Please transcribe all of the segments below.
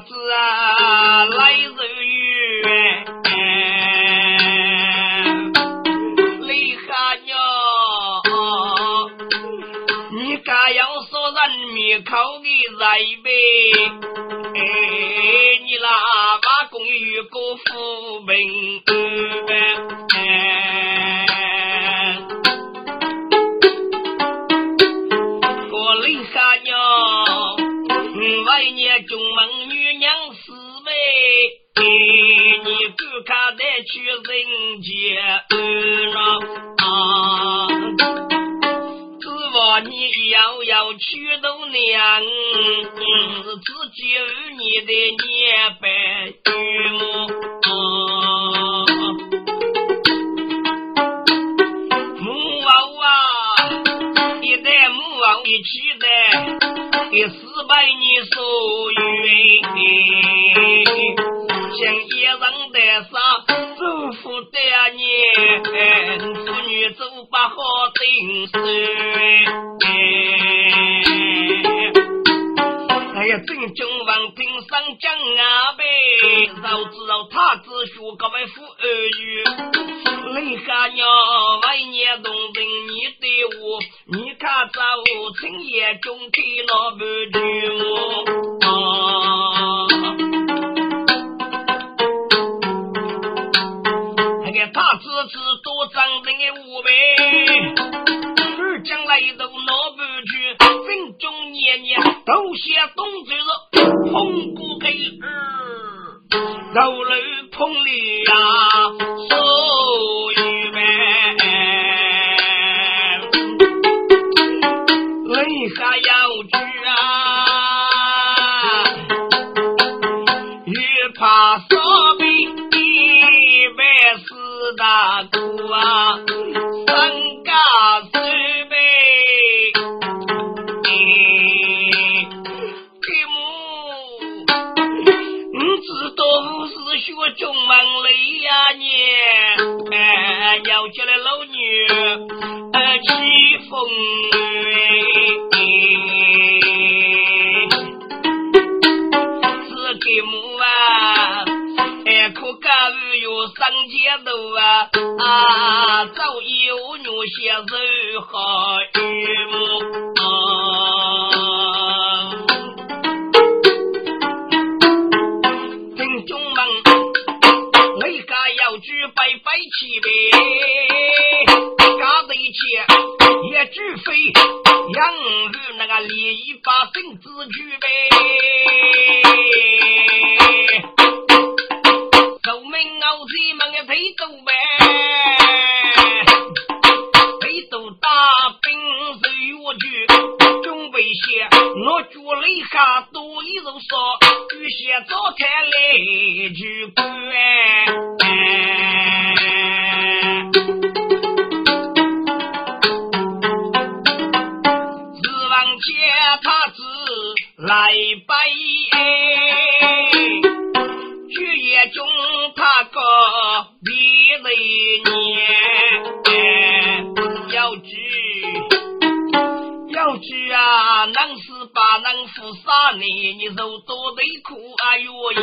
子啊来得去人间啊。你要要娶到娘，自己儿女的年定数。哎呀，正中王平上讲啊呗，早知道他只学个为富儿女，雷下娘万年动人，你对我，你看早深夜中天那不句啊，他只知多长的五呗。都写东子是碰不给。儿，肉楼碰里呀，啊啊，早有女些人好要知要知啊，能是把能负杀你，你肉多得苦啊哟耶，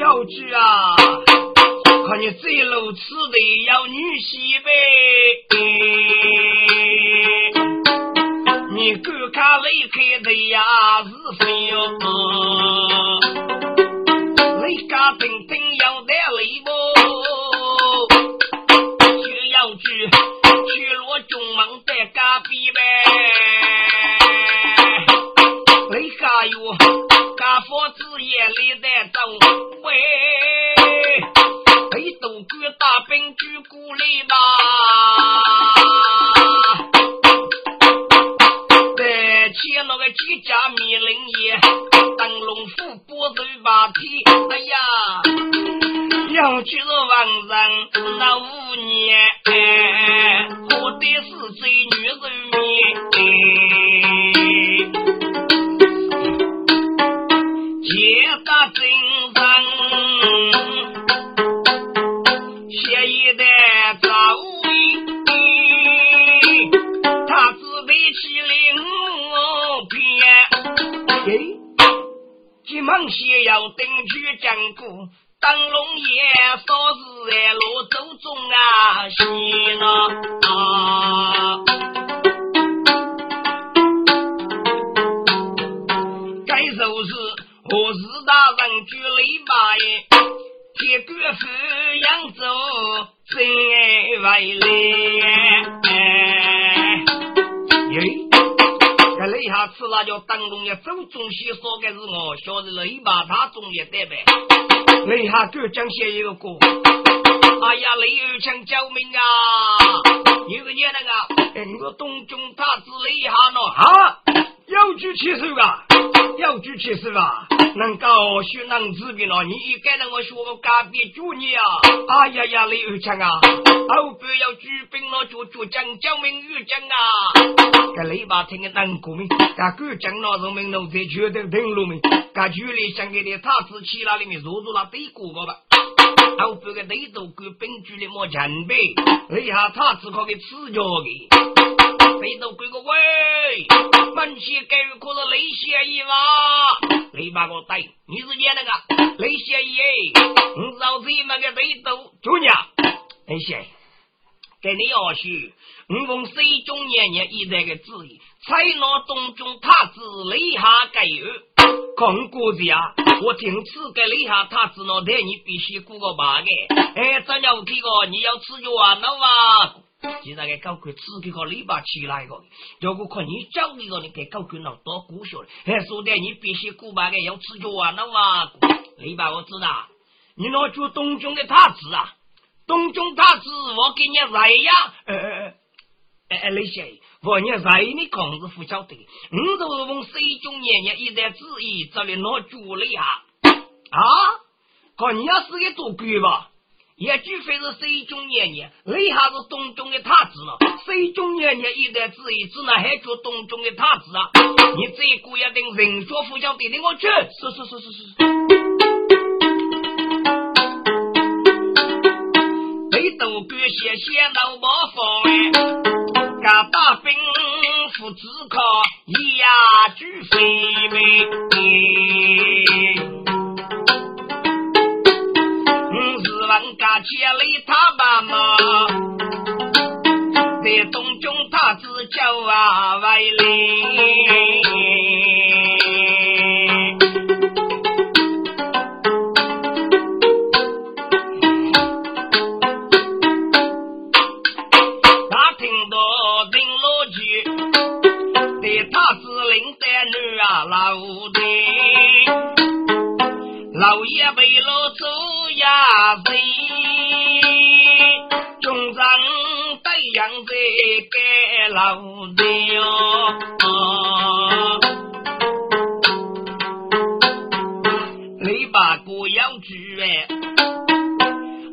要知啊，看你这路吃的要女婿呗。你敢看雷开的呀是谁哟？雷家等等要带雷不？去罗中门在隔壁呗。雷家有家父子也来在走喂，雷都举大兵举鼓励吧。几家米林也，灯笼虎波头把天，哎呀，要就是王人那五年，急忙先要登去讲故，灯笼夜少是在路走中啊，西呢啊，该就是大人举雷把耶，铁杆斧扬州真为来耶。雷下吃辣椒，当中也走中西说的是我，晓得雷把他中也得呗。雷下哥讲些一个歌，哎呀，雷二强救命啊！你是念那个，我东中他子雷哈呢，啊，要举起手啊，有举起手啊，能够学能治病了，你该让我学个隔壁主你啊！哎呀呀，雷二强啊，后边要举兵了，就就讲救命玉讲啊！这雷把听个难过没？噶哥讲那人民农在绝对登陆没？噶距离想给你他子去那里面入入那对过个吧？后边个雷都跟兵局里莫前辈，雷下他子可给吃着的，雷都归个喂，门前盖可是雷先一嘛？雷把我带，你是演那个雷先一？你找谁那个雷都主娘？雷先，给你要去。我奉水中年年一代的旨意，采纳东中太子雷下盖有。讲过子啊，我听此给雷下太子那带你必须过个八个。哎，咱要去个，你要吃药啊，那嘛？现在给搞块吃这个篱笆起来个，如果看你找一个，你给搞块那多古学，哎，说的你必须过八个，要吃药啊，那嘛？篱笆我知道，你那做东中的太子啊，东中太子，我给你来呀，呃呃呃。哎，那些我你在你公子不晓得，我都奉水中爷爷一代旨意，这里拿住了呀！啊，看你要是个做官吧，也除非是水中爷爷，你还是洞中的太子了。水中爷爷一代之一，只能还做东中的太子啊！你这个要等人说不晓得的，我去，是是是是是。北斗官写写老伯父哎。家大兵父子靠，一呀举飞妹。问家千里他爸妈，在东中他只叫啊外来。老的，老爷背了走呀谁？中长带样子给老的哟。你把歌要举哎，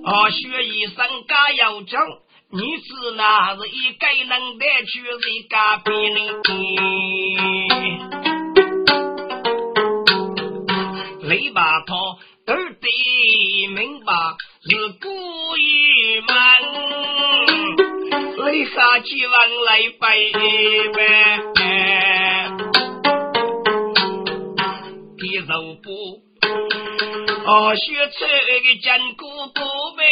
啊，学医生家要教，你是那是一个能得去一个比你。雷把他耳得明白是故意瞒，雷下去往来拜拜，地肉不，哦，学车个坚固不呗。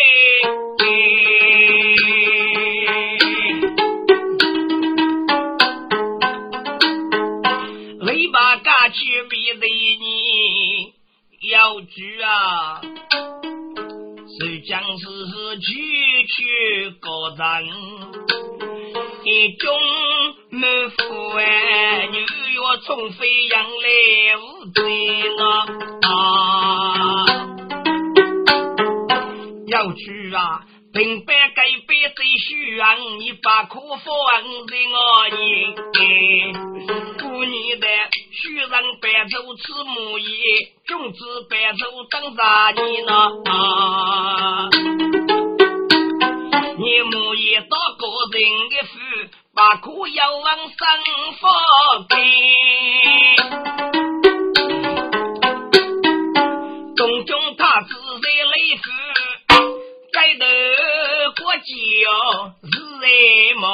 人，一中满腹哎，女月从飞扬来无罪呢啊！要举啊，平白改变最虚妄，你把苦放在我眼，故你的。此木叶，君子白走等啥年呢？不要往生佛给。东中他自在雷府，在头国教是在毛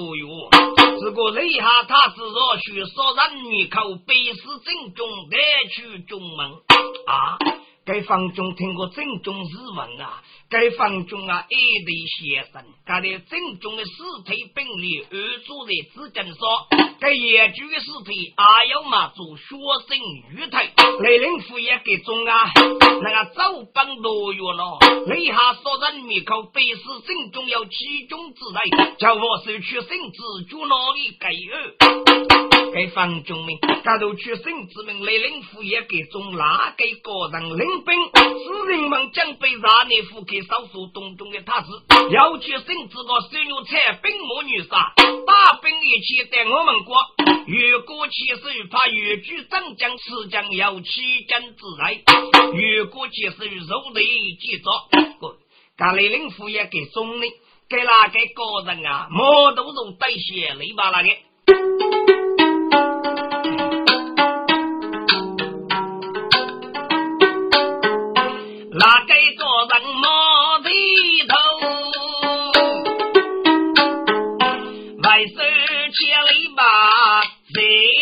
边呐。雷下他是若许少人女口，背是正中带去中门啊！该方中听过正中日文啊！该方中啊，一对先生，他的正中的尸体并列，而坐在之间说：该野猪的尸体还要嘛做学生鱼腿，雷灵府也给中啊！那个走本多月了，雷下说人灭口，背是正中有其中之类，叫我收取圣旨，就那里给二。该方中命，他都取圣旨命，雷灵府也给中哪个个人领兵，使人们将被杀内府给。少数东中的太子要求甚至个孙女采兵魔女杀，大兵一起在我们国。越过其实怕越剧镇江持将有七将之内，越过其实肉内记着。干雷领府也给送的，给哪个个人啊？毛都是带血雷巴那个。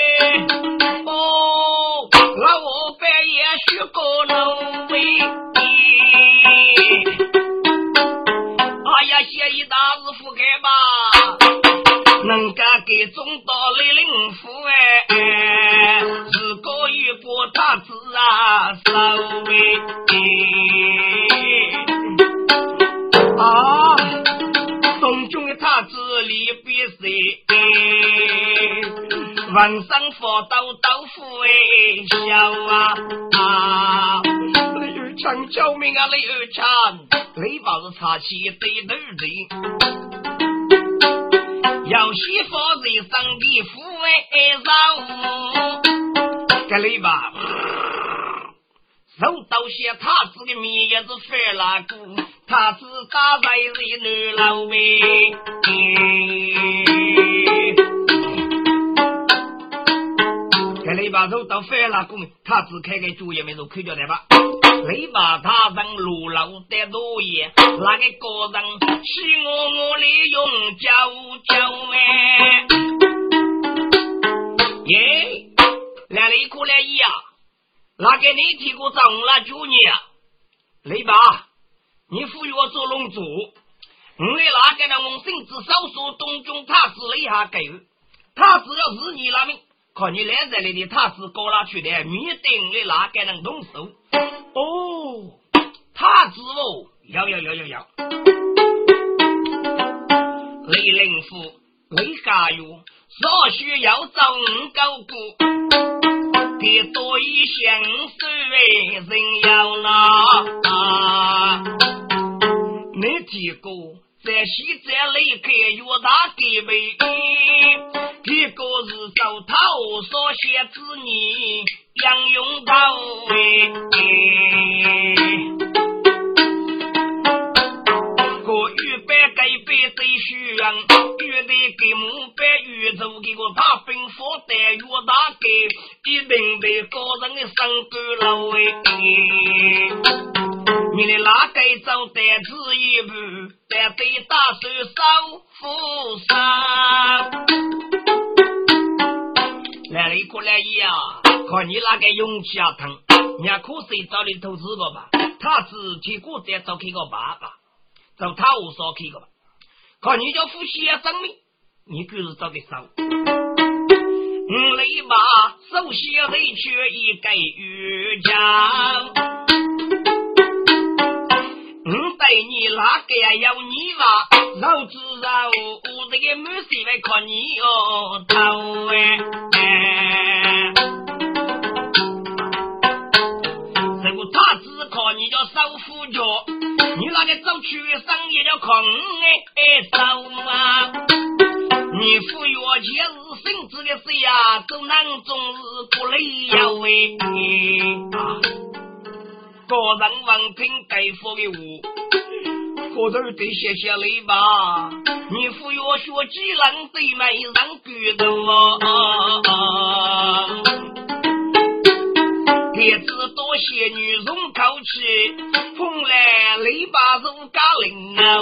Thank you. 晚上佛道豆腐哎，笑啊啊！雷二强救命啊，雷二强！雷把子插起对头人，要媳妇在上的父爱上，这雷把手刀些他子的面也是翻了个，他子打在人老妹。雷把手刀翻了个，他子开个主意没有开掉来吧。雷把他人路老的多也，那个个人欺我我利用叫叫哎，耶，来雷过来一呀，那个你提过账了九年，雷把，你赋予我做龙族，我的那个呢，我甚至少说东中他子了一下狗，他只要是你那命。看你来这里的他是高拉去的，面对我的哪个能动手？哦，他子哦，要要要要要！雷灵府，雷家哟，少许要找五高姑，别多一相随人要拿。一个？在西在雷开越大地位，一个是手头所写子女杨永道哎，个预备改变最虚啊，越得给母白宇宙给我大兵火弹越大给，一定得个人的身高了喂。你的哪个走单子一步，但得打手手扶上。来了一个来一啊，看你那个勇气啊疼，伢可谁找你投资个吧？他自己过再找开个爸爸，找他无所开个吧？看你叫夫妻啊生命，你就是找个少。嗯，来吧，首先得缺一个玉家。嗯，对你哪个呀？要你吧，老子啊，我这个母媳来看你哦头哎。这个他只靠你叫手扶脚，你那个走去生也叫空哎走啊！你服药前是生子的事呀，走南终日不累呀喂啊！个人王听对付的我，个人得谢谢你吧。你服药学技能对美人举动啊！天子多谢女中口气，风来雷把如家灵啊！